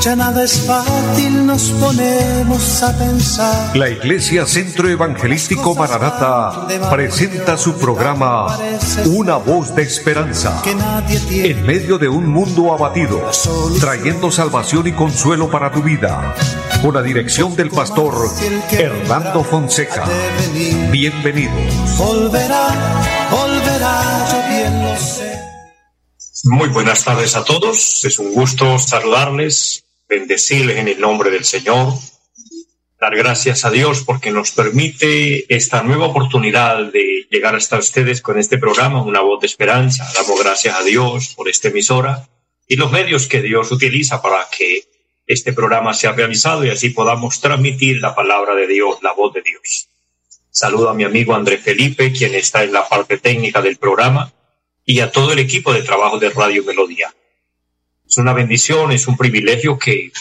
Ya nada es fácil, nos ponemos a pensar. La Iglesia Centro Evangelístico Maranata presenta su programa Una voz de esperanza. En medio de un mundo abatido, trayendo salvación y consuelo para tu vida. Con la dirección del pastor Hernando Fonseca. Bienvenidos. Volverá, volverá, yo bien lo sé. Muy buenas tardes a todos. Es un gusto saludarles bendecirles en el nombre del Señor, dar gracias a Dios porque nos permite esta nueva oportunidad de llegar hasta ustedes con este programa, Una voz de esperanza. Damos gracias a Dios por esta emisora y los medios que Dios utiliza para que este programa sea realizado y así podamos transmitir la palabra de Dios, la voz de Dios. Saludo a mi amigo André Felipe, quien está en la parte técnica del programa, y a todo el equipo de trabajo de Radio Melodía. Es una bendición, es un privilegio que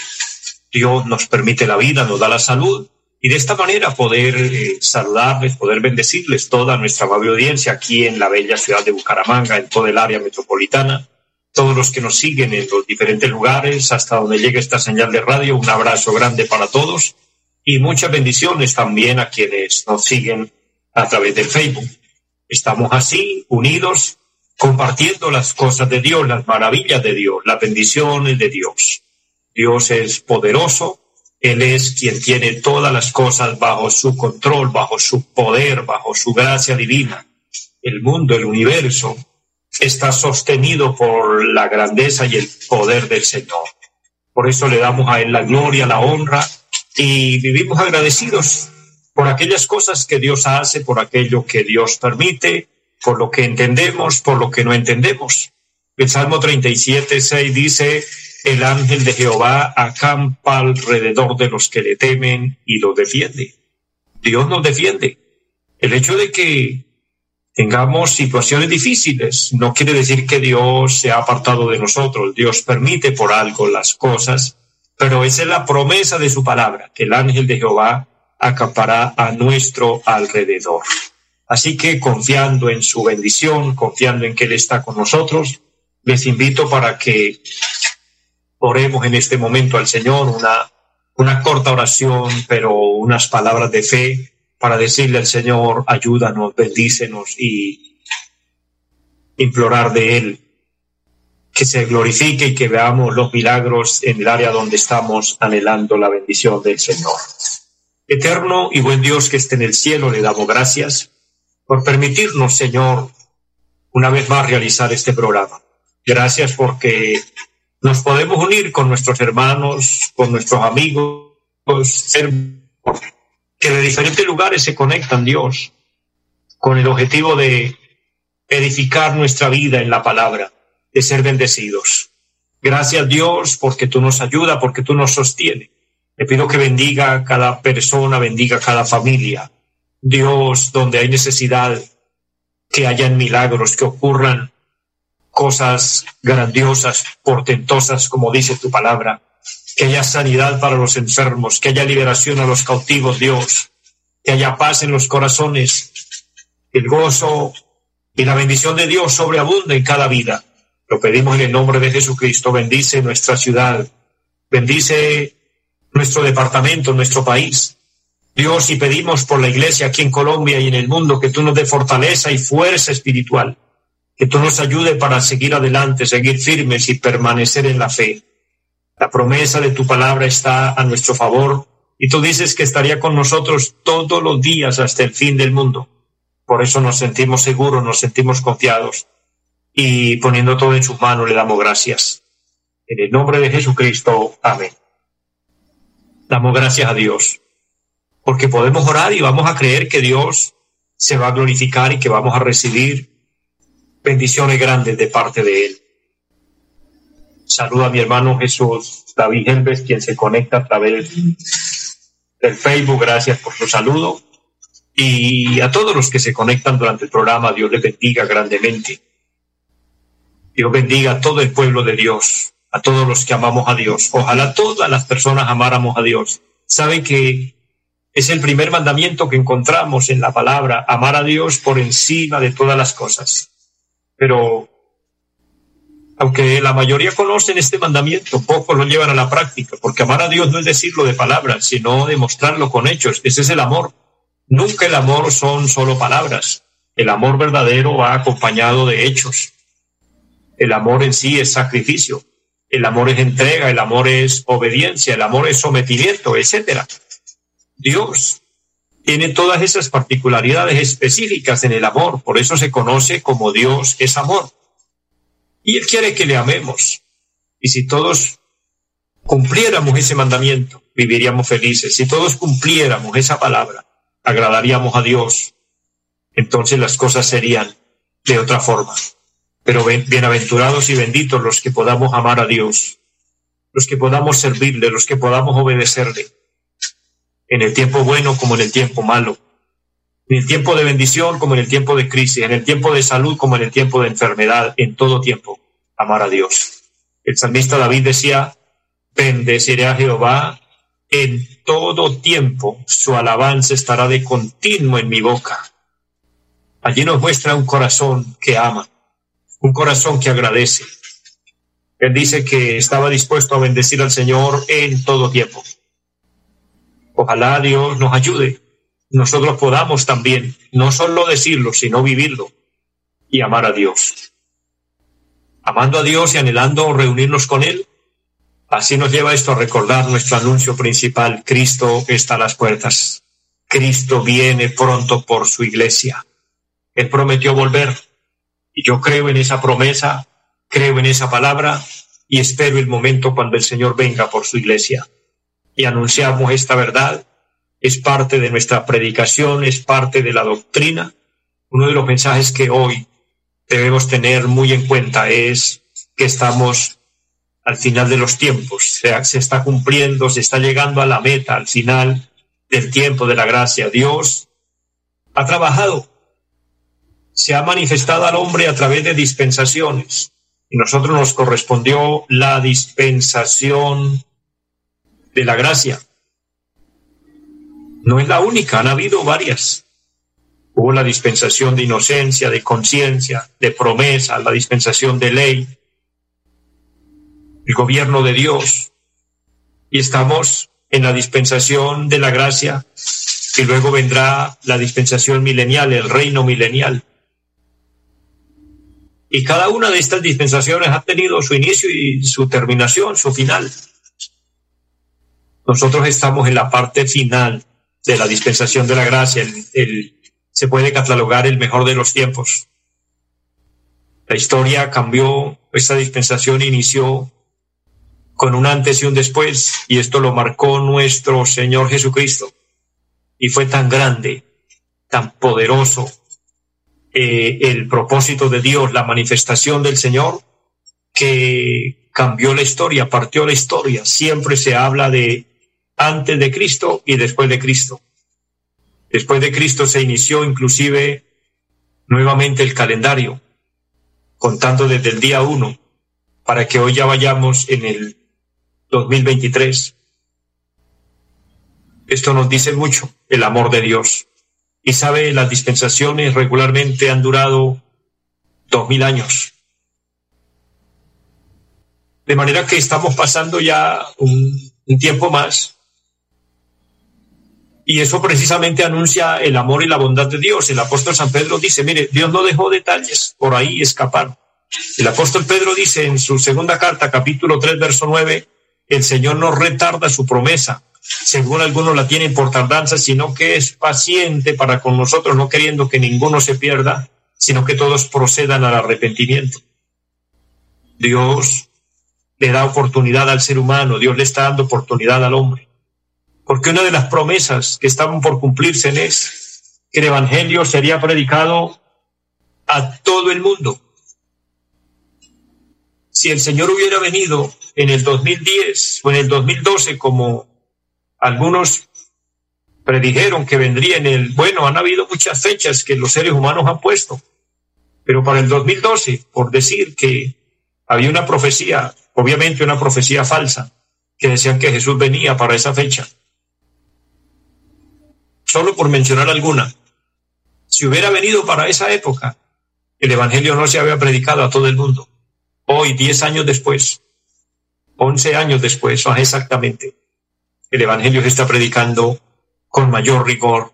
Dios nos permite la vida, nos da la salud y de esta manera poder eh, saludarles, poder bendecirles toda nuestra amable audiencia aquí en la bella ciudad de Bucaramanga, en todo el área metropolitana, todos los que nos siguen en los diferentes lugares, hasta donde llegue esta señal de radio, un abrazo grande para todos y muchas bendiciones también a quienes nos siguen a través del Facebook. Estamos así, unidos, compartiendo las cosas de Dios, las maravillas de Dios, las bendiciones de Dios. Dios es poderoso, Él es quien tiene todas las cosas bajo su control, bajo su poder, bajo su gracia divina. El mundo, el universo, está sostenido por la grandeza y el poder del Señor. Por eso le damos a Él la gloria, la honra y vivimos agradecidos por aquellas cosas que Dios hace, por aquello que Dios permite, por lo que entendemos, por lo que no entendemos. El Salmo 37, 6 dice, el ángel de Jehová acampa alrededor de los que le temen y los defiende. Dios nos defiende. El hecho de que tengamos situaciones difíciles no quiere decir que Dios se ha apartado de nosotros. Dios permite por algo las cosas, pero esa es la promesa de su palabra, que el ángel de Jehová acampará a nuestro alrededor. Así que confiando en su bendición, confiando en que Él está con nosotros, les invito para que oremos en este momento al Señor una, una corta oración, pero unas palabras de fe para decirle al Señor, ayúdanos, bendícenos y implorar de Él que se glorifique y que veamos los milagros en el área donde estamos anhelando la bendición del Señor. Eterno y buen Dios que esté en el cielo, le damos gracias por permitirnos, Señor, una vez más realizar este programa. Gracias porque nos podemos unir con nuestros hermanos, con nuestros amigos, que de diferentes lugares se conectan, Dios, con el objetivo de edificar nuestra vida en la palabra, de ser bendecidos. Gracias, Dios, porque tú nos ayudas, porque tú nos sostienes. Le pido que bendiga a cada persona, bendiga a cada familia, Dios, donde hay necesidad, que hayan milagros, que ocurran cosas grandiosas, portentosas, como dice tu palabra, que haya sanidad para los enfermos, que haya liberación a los cautivos, Dios, que haya paz en los corazones, el gozo y la bendición de Dios sobreabunda en cada vida. Lo pedimos en el nombre de Jesucristo. Bendice nuestra ciudad, bendice nuestro departamento, nuestro país. Dios, y pedimos por la iglesia aquí en Colombia y en el mundo que tú nos dé fortaleza y fuerza espiritual, que tú nos ayude para seguir adelante, seguir firmes y permanecer en la fe. La promesa de tu palabra está a nuestro favor y tú dices que estaría con nosotros todos los días hasta el fin del mundo. Por eso nos sentimos seguros, nos sentimos confiados y poniendo todo en sus manos le damos gracias. En el nombre de Jesucristo, amén. Damos gracias a Dios porque podemos orar y vamos a creer que Dios se va a glorificar y que vamos a recibir bendiciones grandes de parte de Él. Saludo a mi hermano Jesús David Helves, quien se conecta a través del Facebook. Gracias por su saludo. Y a todos los que se conectan durante el programa, Dios les bendiga grandemente. Dios bendiga a todo el pueblo de Dios, a todos los que amamos a Dios. Ojalá todas las personas amáramos a Dios. Saben que es el primer mandamiento que encontramos en la palabra, amar a Dios por encima de todas las cosas. Pero aunque la mayoría conocen este mandamiento, pocos lo llevan a la práctica, porque amar a Dios no es decirlo de palabras, sino demostrarlo con hechos. Ese es el amor. Nunca el amor son solo palabras. El amor verdadero va acompañado de hechos. El amor en sí es sacrificio. El amor es entrega, el amor es obediencia, el amor es sometimiento, etc. Dios tiene todas esas particularidades específicas en el amor, por eso se conoce como Dios es amor. Y Él quiere que le amemos. Y si todos cumpliéramos ese mandamiento, viviríamos felices. Si todos cumpliéramos esa palabra, agradaríamos a Dios. Entonces las cosas serían de otra forma. Pero bienaventurados y benditos los que podamos amar a Dios, los que podamos servirle, los que podamos obedecerle en el tiempo bueno como en el tiempo malo, en el tiempo de bendición como en el tiempo de crisis, en el tiempo de salud como en el tiempo de enfermedad, en todo tiempo, amar a Dios. El salmista David decía, bendeciré a Jehová en todo tiempo, su alabanza estará de continuo en mi boca. Allí nos muestra un corazón que ama, un corazón que agradece. Él dice que estaba dispuesto a bendecir al Señor en todo tiempo. Ojalá Dios nos ayude. Nosotros podamos también no solo decirlo, sino vivirlo y amar a Dios. Amando a Dios y anhelando reunirnos con Él, así nos lleva esto a recordar nuestro anuncio principal. Cristo está a las puertas. Cristo viene pronto por su iglesia. Él prometió volver. Y yo creo en esa promesa, creo en esa palabra y espero el momento cuando el Señor venga por su iglesia y anunciamos esta verdad. Es parte de nuestra predicación, es parte de la doctrina. Uno de los mensajes que hoy debemos tener muy en cuenta es que estamos al final de los tiempos, se, está cumpliendo, se está llegando a la meta, al final del tiempo de la gracia. Dios ha trabajado, se ha manifestado al hombre a través de dispensaciones y nosotros nos correspondió la dispensación de la gracia. No es la única, han habido varias. Hubo la dispensación de inocencia, de conciencia, de promesa, la dispensación de ley, el gobierno de Dios. Y estamos en la dispensación de la gracia y luego vendrá la dispensación milenial, el reino milenial. Y cada una de estas dispensaciones ha tenido su inicio y su terminación, su final. Nosotros estamos en la parte final de la dispensación de la gracia, el, se puede catalogar el mejor de los tiempos. La historia cambió, esta dispensación inició con un antes y un después, y esto lo marcó nuestro Señor Jesucristo. Y fue tan grande, tan poderoso eh, el propósito de Dios, la manifestación del Señor, que cambió la historia, partió la historia. Siempre se habla de antes de Cristo y después de Cristo. Después de Cristo se inició inclusive nuevamente el calendario, contando desde el día uno, para que hoy ya vayamos en el 2023. Esto nos dice mucho el amor de Dios. Y sabe, las dispensaciones regularmente han durado dos mil años. De manera que estamos pasando ya un tiempo más y eso precisamente anuncia el amor y la bondad de Dios. El apóstol San Pedro dice, mire, Dios no dejó detalles por ahí escapar. El apóstol Pedro dice en su segunda carta, capítulo 3, verso 9, el Señor no retarda su promesa, según algunos la tienen por tardanza, sino que es paciente para con nosotros, no queriendo que ninguno se pierda, sino que todos procedan al arrepentimiento. Dios le da oportunidad al ser humano, Dios le está dando oportunidad al hombre porque una de las promesas que estaban por cumplirse es que el Evangelio sería predicado a todo el mundo. Si el Señor hubiera venido en el 2010 o en el 2012, como algunos predijeron que vendría en el, bueno, han habido muchas fechas que los seres humanos han puesto, pero para el 2012, por decir que había una profecía, obviamente una profecía falsa, que decían que Jesús venía para esa fecha solo por mencionar alguna. Si hubiera venido para esa época, el Evangelio no se había predicado a todo el mundo. hoy, diez años después, once años después, exactamente, el Evangelio se está predicando con mayor rigor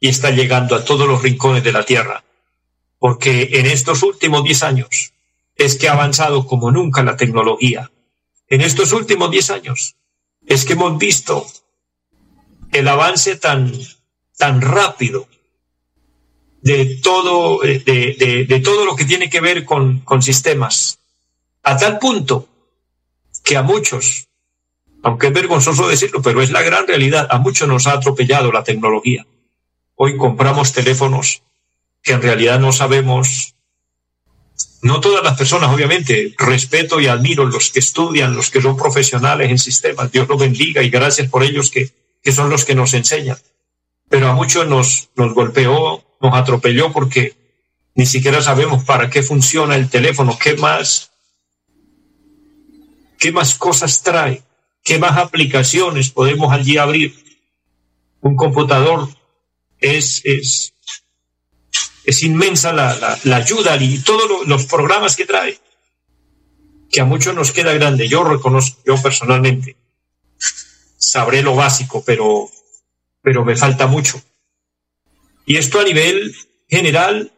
y está llegando a todos los rincones de la tierra, porque en estos últimos diez años es que ha avanzado como nunca la tecnología. En estos últimos diez años es que hemos visto el avance tan, tan rápido de todo, de, de, de todo lo que tiene que ver con, con sistemas, a tal punto que a muchos, aunque es vergonzoso decirlo, pero es la gran realidad, a muchos nos ha atropellado la tecnología. Hoy compramos teléfonos que en realidad no sabemos, no todas las personas, obviamente, respeto y admiro los que estudian, los que son profesionales en sistemas, Dios los bendiga y gracias por ellos que, que son los que nos enseñan. Pero a muchos nos, nos golpeó, nos atropelló porque ni siquiera sabemos para qué funciona el teléfono, qué más, qué más cosas trae, qué más aplicaciones podemos allí abrir. Un computador es, es, es inmensa la, la, ayuda y todos lo, los programas que trae, que a muchos nos queda grande. Yo reconozco, yo personalmente, sabré lo básico, pero, pero me falta mucho. Y esto a nivel general,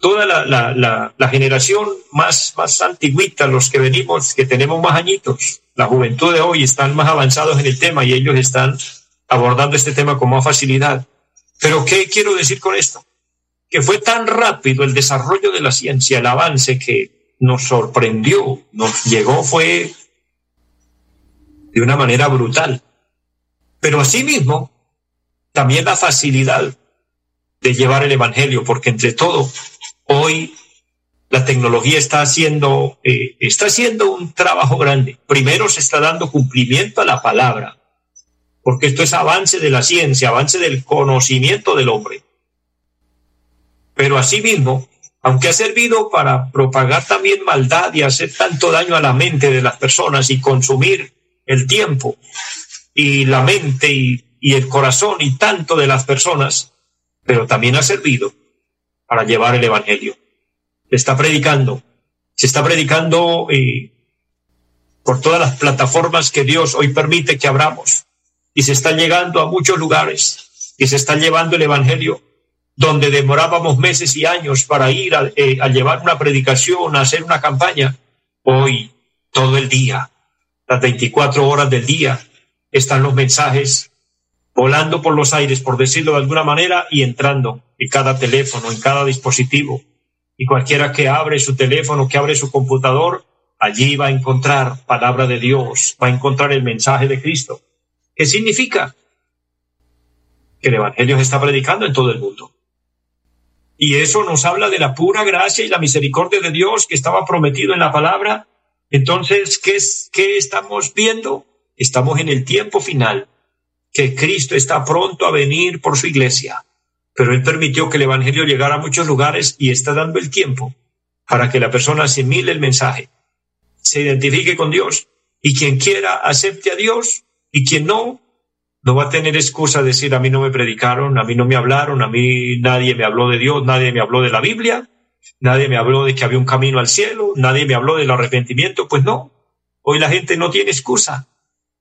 toda la, la, generación más, más antigüita, los que venimos, que tenemos más añitos, la juventud de hoy están más avanzados en el tema y ellos están abordando este tema con más facilidad. Pero ¿qué quiero decir con esto? Que fue tan rápido el desarrollo de la ciencia, el avance que nos sorprendió, nos llegó, fue de una manera brutal. Pero asimismo, también la facilidad de llevar el Evangelio, porque entre todo, hoy la tecnología está haciendo, eh, está haciendo un trabajo grande. Primero se está dando cumplimiento a la palabra, porque esto es avance de la ciencia, avance del conocimiento del hombre. Pero asimismo, aunque ha servido para propagar también maldad y hacer tanto daño a la mente de las personas y consumir el tiempo y la mente y, y el corazón y tanto de las personas, pero también ha servido para llevar el Evangelio. Está predicando, se está predicando eh, por todas las plataformas que Dios hoy permite que abramos y se está llegando a muchos lugares y se está llevando el Evangelio donde demorábamos meses y años para ir a, eh, a llevar una predicación, a hacer una campaña. Hoy, todo el día, las 24 horas del día, están los mensajes volando por los aires, por decirlo de alguna manera, y entrando en cada teléfono, en cada dispositivo. Y cualquiera que abre su teléfono, que abre su computador, allí va a encontrar palabra de Dios, va a encontrar el mensaje de Cristo. ¿Qué significa? Que el Evangelio se está predicando en todo el mundo. Y eso nos habla de la pura gracia y la misericordia de Dios que estaba prometido en la palabra. Entonces, ¿qué, es, qué estamos viendo? Estamos en el tiempo final que Cristo está pronto a venir por su iglesia, pero Él permitió que el Evangelio llegara a muchos lugares y está dando el tiempo para que la persona asimile el mensaje, se identifique con Dios y quien quiera acepte a Dios y quien no, no va a tener excusa de decir a mí no me predicaron, a mí no me hablaron, a mí nadie me habló de Dios, nadie me habló de la Biblia, nadie me habló de que había un camino al cielo, nadie me habló del arrepentimiento, pues no, hoy la gente no tiene excusa,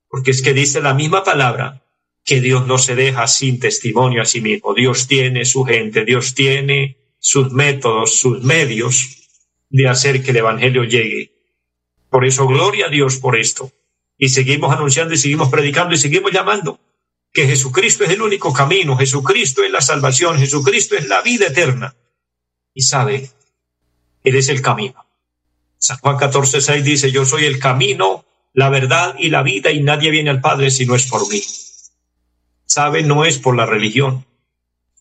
porque es que dice la misma palabra, que Dios no se deja sin testimonio a sí mismo. Dios tiene su gente, Dios tiene sus métodos, sus medios de hacer que el Evangelio llegue. Por eso, gloria a Dios por esto. Y seguimos anunciando y seguimos predicando y seguimos llamando que Jesucristo es el único camino, Jesucristo es la salvación, Jesucristo es la vida eterna. Y sabe, Él es el camino. San Juan 14, 6 dice, yo soy el camino, la verdad y la vida y nadie viene al Padre si no es por mí sabe, no es por la religión,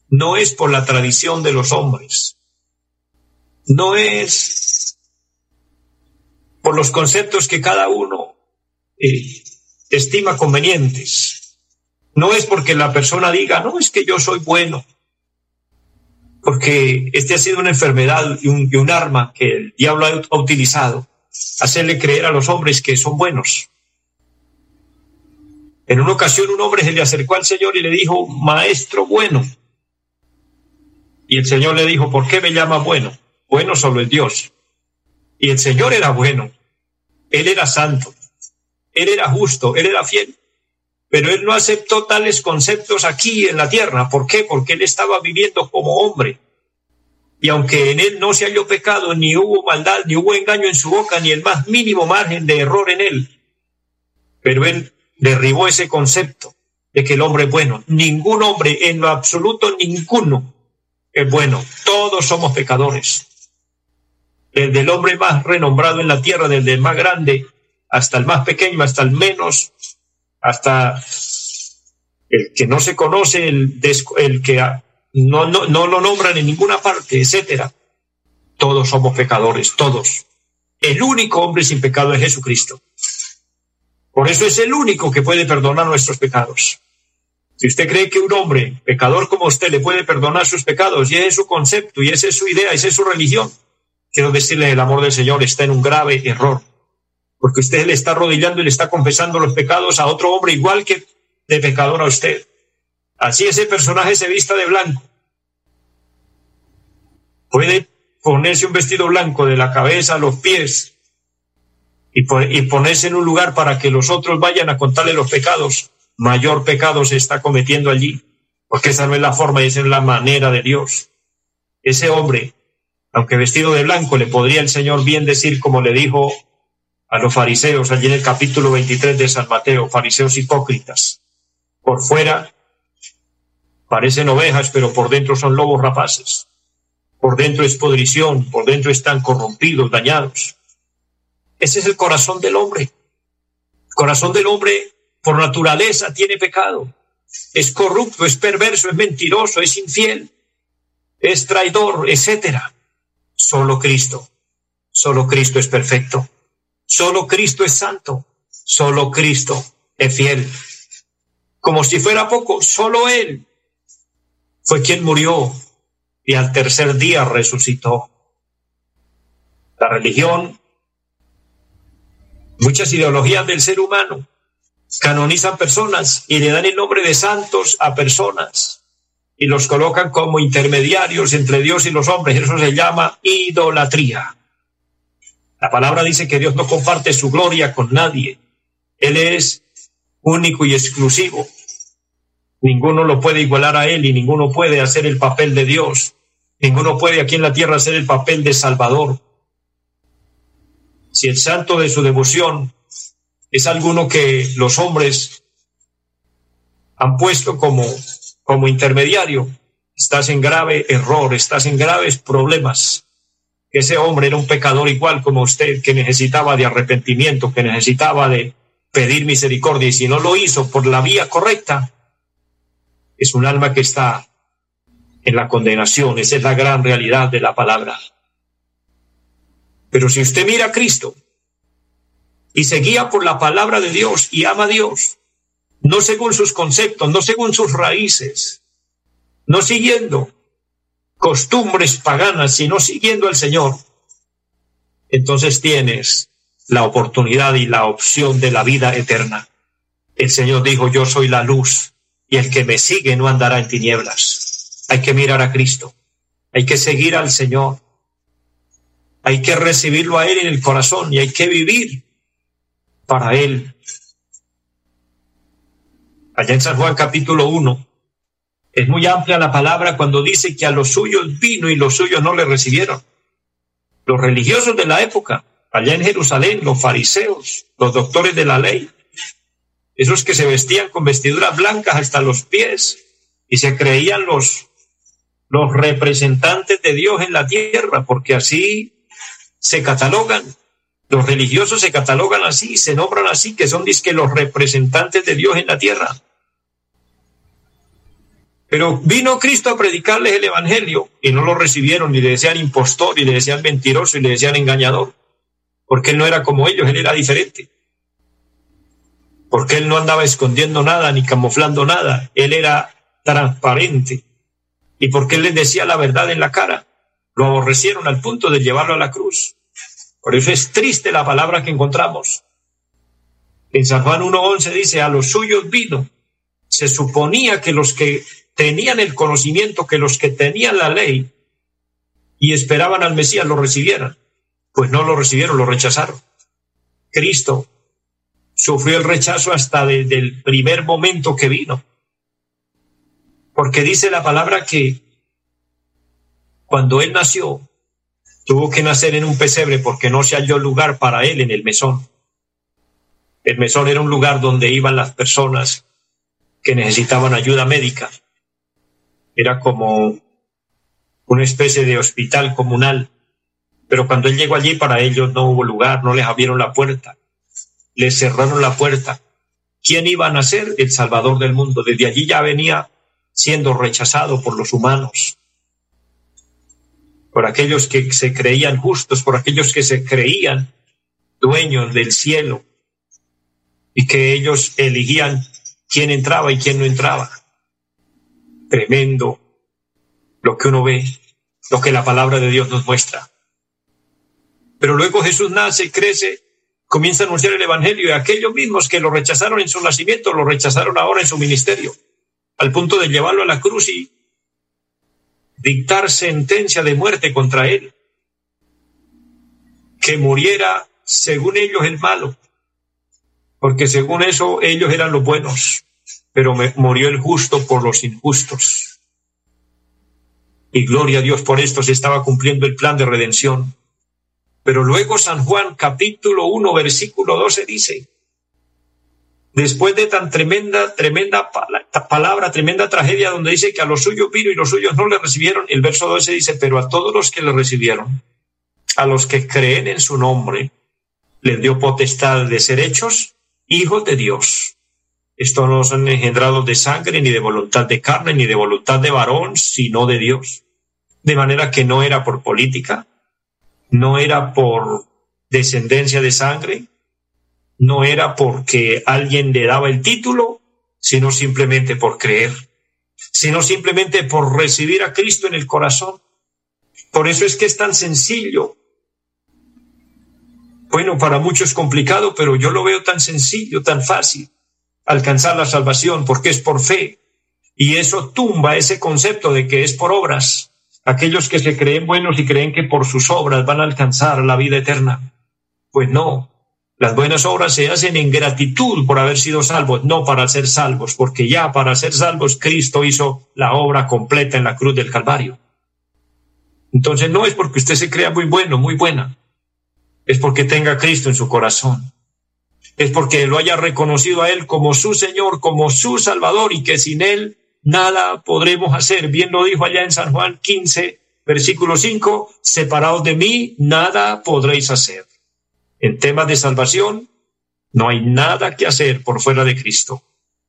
no es por la tradición de los hombres, no es por los conceptos que cada uno eh, estima convenientes, no es porque la persona diga, no, es que yo soy bueno, porque este ha sido una enfermedad y un, y un arma que el diablo ha utilizado, hacerle creer a los hombres que son buenos. En una ocasión un hombre se le acercó al Señor y le dijo, Maestro bueno. Y el Señor le dijo, ¿por qué me llama bueno? Bueno solo el Dios. Y el Señor era bueno, Él era santo, Él era justo, Él era fiel. Pero Él no aceptó tales conceptos aquí en la tierra. ¿Por qué? Porque Él estaba viviendo como hombre. Y aunque en Él no se halló pecado, ni hubo maldad, ni hubo engaño en su boca, ni el más mínimo margen de error en Él, pero Él derribó ese concepto de que el hombre es bueno. Ningún hombre, en lo absoluto, ninguno es bueno. Todos somos pecadores desde el hombre más renombrado en la tierra, desde el más grande hasta el más pequeño, hasta el menos, hasta el que no se conoce, el, el que no, no, no lo nombran en ninguna parte, etcétera. Todos somos pecadores, todos. El único hombre sin pecado es Jesucristo. Por eso es el único que puede perdonar nuestros pecados. Si usted cree que un hombre pecador como usted le puede perdonar sus pecados, y es su concepto, y esa es su idea, esa es su religión, quiero decirle, el amor del Señor está en un grave error, porque usted le está arrodillando y le está confesando los pecados a otro hombre igual que de pecador a usted. Así ese personaje se vista de blanco. Puede ponerse un vestido blanco de la cabeza a los pies y, ponerse en un lugar para que los otros vayan a contarle los pecados. Mayor pecado se está cometiendo allí, porque esa no es la forma y esa es la manera de Dios. Ese hombre aunque vestido de blanco, le podría el Señor bien decir como le dijo a los fariseos allí en el capítulo 23 de San Mateo, fariseos hipócritas. Por fuera parecen ovejas, pero por dentro son lobos rapaces. Por dentro es podrición, por dentro están corrompidos, dañados. Ese es el corazón del hombre. Corazón del hombre por naturaleza tiene pecado. Es corrupto, es perverso, es mentiroso, es infiel, es traidor, etcétera. Solo Cristo. Solo Cristo es perfecto. Solo Cristo es santo. Solo Cristo es fiel. Como si fuera poco, solo Él fue quien murió y al tercer día resucitó. La religión, muchas ideologías del ser humano canonizan personas y le dan el nombre de santos a personas y los colocan como intermediarios entre Dios y los hombres. Eso se llama idolatría. La palabra dice que Dios no comparte su gloria con nadie. Él es único y exclusivo. Ninguno lo puede igualar a Él y ninguno puede hacer el papel de Dios. Ninguno puede aquí en la tierra hacer el papel de Salvador. Si el santo de su devoción es alguno que los hombres han puesto como como intermediario, estás en grave error, estás en graves problemas. Ese hombre era un pecador igual como usted, que necesitaba de arrepentimiento, que necesitaba de pedir misericordia, y si no lo hizo por la vía correcta, es un alma que está en la condenación. Esa es la gran realidad de la palabra. Pero si usted mira a Cristo y se guía por la palabra de Dios y ama a Dios, no según sus conceptos, no según sus raíces, no siguiendo costumbres paganas, sino siguiendo al Señor, entonces tienes la oportunidad y la opción de la vida eterna. El Señor dijo, yo soy la luz y el que me sigue no andará en tinieblas. Hay que mirar a Cristo, hay que seguir al Señor, hay que recibirlo a Él en el corazón y hay que vivir para Él allá en San Juan capítulo 1, es muy amplia la palabra cuando dice que a los suyos vino y los suyos no le recibieron. Los religiosos de la época, allá en Jerusalén, los fariseos, los doctores de la ley, esos que se vestían con vestiduras blancas hasta los pies y se creían los, los representantes de Dios en la tierra, porque así se catalogan. Los religiosos se catalogan así, se nombran así, que son disque los representantes de Dios en la tierra. Pero vino Cristo a predicarles el Evangelio y no lo recibieron, ni le decían impostor, y le decían mentiroso, y le decían engañador, porque él no era como ellos, él era diferente. Porque él no andaba escondiendo nada ni camuflando nada, él era transparente. Y porque él les decía la verdad en la cara, lo aborrecieron al punto de llevarlo a la cruz. Por eso es triste la palabra que encontramos. En San Juan 1.11 dice, a los suyos vino. Se suponía que los que tenían el conocimiento que los que tenían la ley y esperaban al Mesías lo recibieran. pues no lo recibieron, lo rechazaron. Cristo sufrió el rechazo hasta desde el primer momento que vino. Porque dice la palabra que cuando él nació, tuvo que nacer en un pesebre porque no se halló lugar para él en el mesón. El mesón era un lugar donde iban las personas que necesitaban ayuda médica. Era como una especie de hospital comunal. Pero cuando él llegó allí, para ellos no hubo lugar, no les abrieron la puerta, les cerraron la puerta. ¿Quién iba a nacer? El Salvador del mundo. Desde allí ya venía siendo rechazado por los humanos, por aquellos que se creían justos, por aquellos que se creían dueños del cielo y que ellos elegían quién entraba y quién no entraba. Tremendo lo que uno ve, lo que la palabra de Dios nos muestra. Pero luego Jesús nace, crece, comienza a anunciar el Evangelio y aquellos mismos que lo rechazaron en su nacimiento, lo rechazaron ahora en su ministerio, al punto de llevarlo a la cruz y dictar sentencia de muerte contra él, que muriera según ellos el malo, porque según eso ellos eran los buenos, pero murió el justo por los injustos. Y gloria a Dios por esto se estaba cumpliendo el plan de redención. Pero luego San Juan capítulo 1 versículo 12 dice, después de tan tremenda, tremenda palabra, tremenda tragedia donde dice que a los suyos vino y los suyos no le recibieron, el verso 12 dice, pero a todos los que le recibieron, a los que creen en su nombre, les dio potestad de ser hechos hijos de Dios. Esto no son engendrados de sangre, ni de voluntad de carne, ni de voluntad de varón, sino de Dios. De manera que no era por política, no era por descendencia de sangre, no era porque alguien le daba el título, sino simplemente por creer, sino simplemente por recibir a Cristo en el corazón. Por eso es que es tan sencillo. Bueno, para muchos es complicado, pero yo lo veo tan sencillo, tan fácil, alcanzar la salvación, porque es por fe. Y eso tumba ese concepto de que es por obras. Aquellos que se creen buenos y creen que por sus obras van a alcanzar la vida eterna. Pues no, las buenas obras se hacen en gratitud por haber sido salvos, no para ser salvos, porque ya para ser salvos Cristo hizo la obra completa en la cruz del Calvario. Entonces no es porque usted se crea muy bueno, muy buena, es porque tenga Cristo en su corazón, es porque lo haya reconocido a Él como su Señor, como su Salvador y que sin Él nada podremos hacer. Bien lo dijo allá en San Juan 15, versículo 5, separados de mí, nada podréis hacer. En temas de salvación, no hay nada que hacer por fuera de Cristo,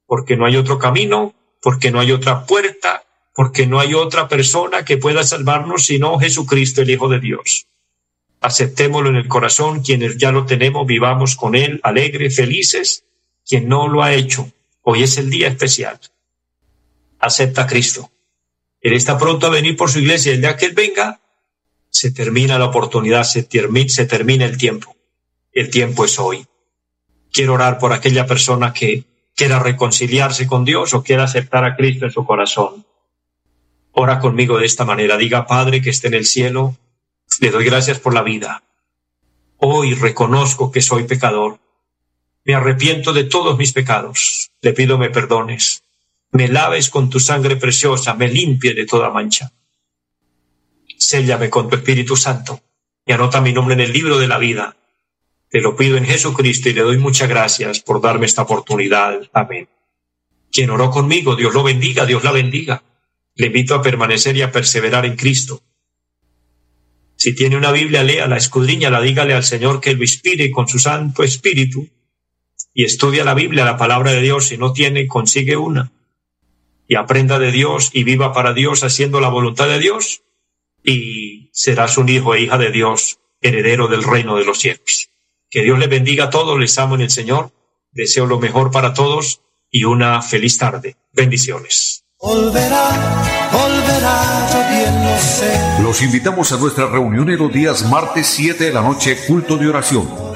porque no hay otro camino, porque no hay otra puerta, porque no hay otra persona que pueda salvarnos sino Jesucristo, el Hijo de Dios. Aceptémoslo en el corazón, quienes ya lo tenemos, vivamos con Él, alegres, felices. Quien no lo ha hecho, hoy es el día especial. Acepta a Cristo. Él está pronto a venir por su iglesia. El día que Él venga, se termina la oportunidad, se, se termina el tiempo el tiempo es hoy. Quiero orar por aquella persona que quiera reconciliarse con Dios o quiera aceptar a Cristo en su corazón. Ora conmigo de esta manera. Diga, Padre que esté en el cielo, le doy gracias por la vida. Hoy reconozco que soy pecador. Me arrepiento de todos mis pecados. Le pido me perdones. Me laves con tu sangre preciosa, me limpie de toda mancha. Séllame con tu Espíritu Santo y anota mi nombre en el libro de la vida te lo pido en Jesucristo y le doy muchas gracias por darme esta oportunidad. Amén. Quien oró conmigo, Dios lo bendiga, Dios la bendiga. Le invito a permanecer y a perseverar en Cristo. Si tiene una Biblia, léala, escudriñala, dígale al Señor que lo inspire con su Santo Espíritu y estudia la Biblia, la palabra de Dios. Si no tiene, consigue una. Y aprenda de Dios y viva para Dios haciendo la voluntad de Dios y serás un hijo e hija de Dios, heredero del reino de los cielos. Que Dios les bendiga a todos, les amo en el Señor, deseo lo mejor para todos y una feliz tarde. Bendiciones. Los invitamos a nuestra reunión en los días martes 7 de la noche, culto de oración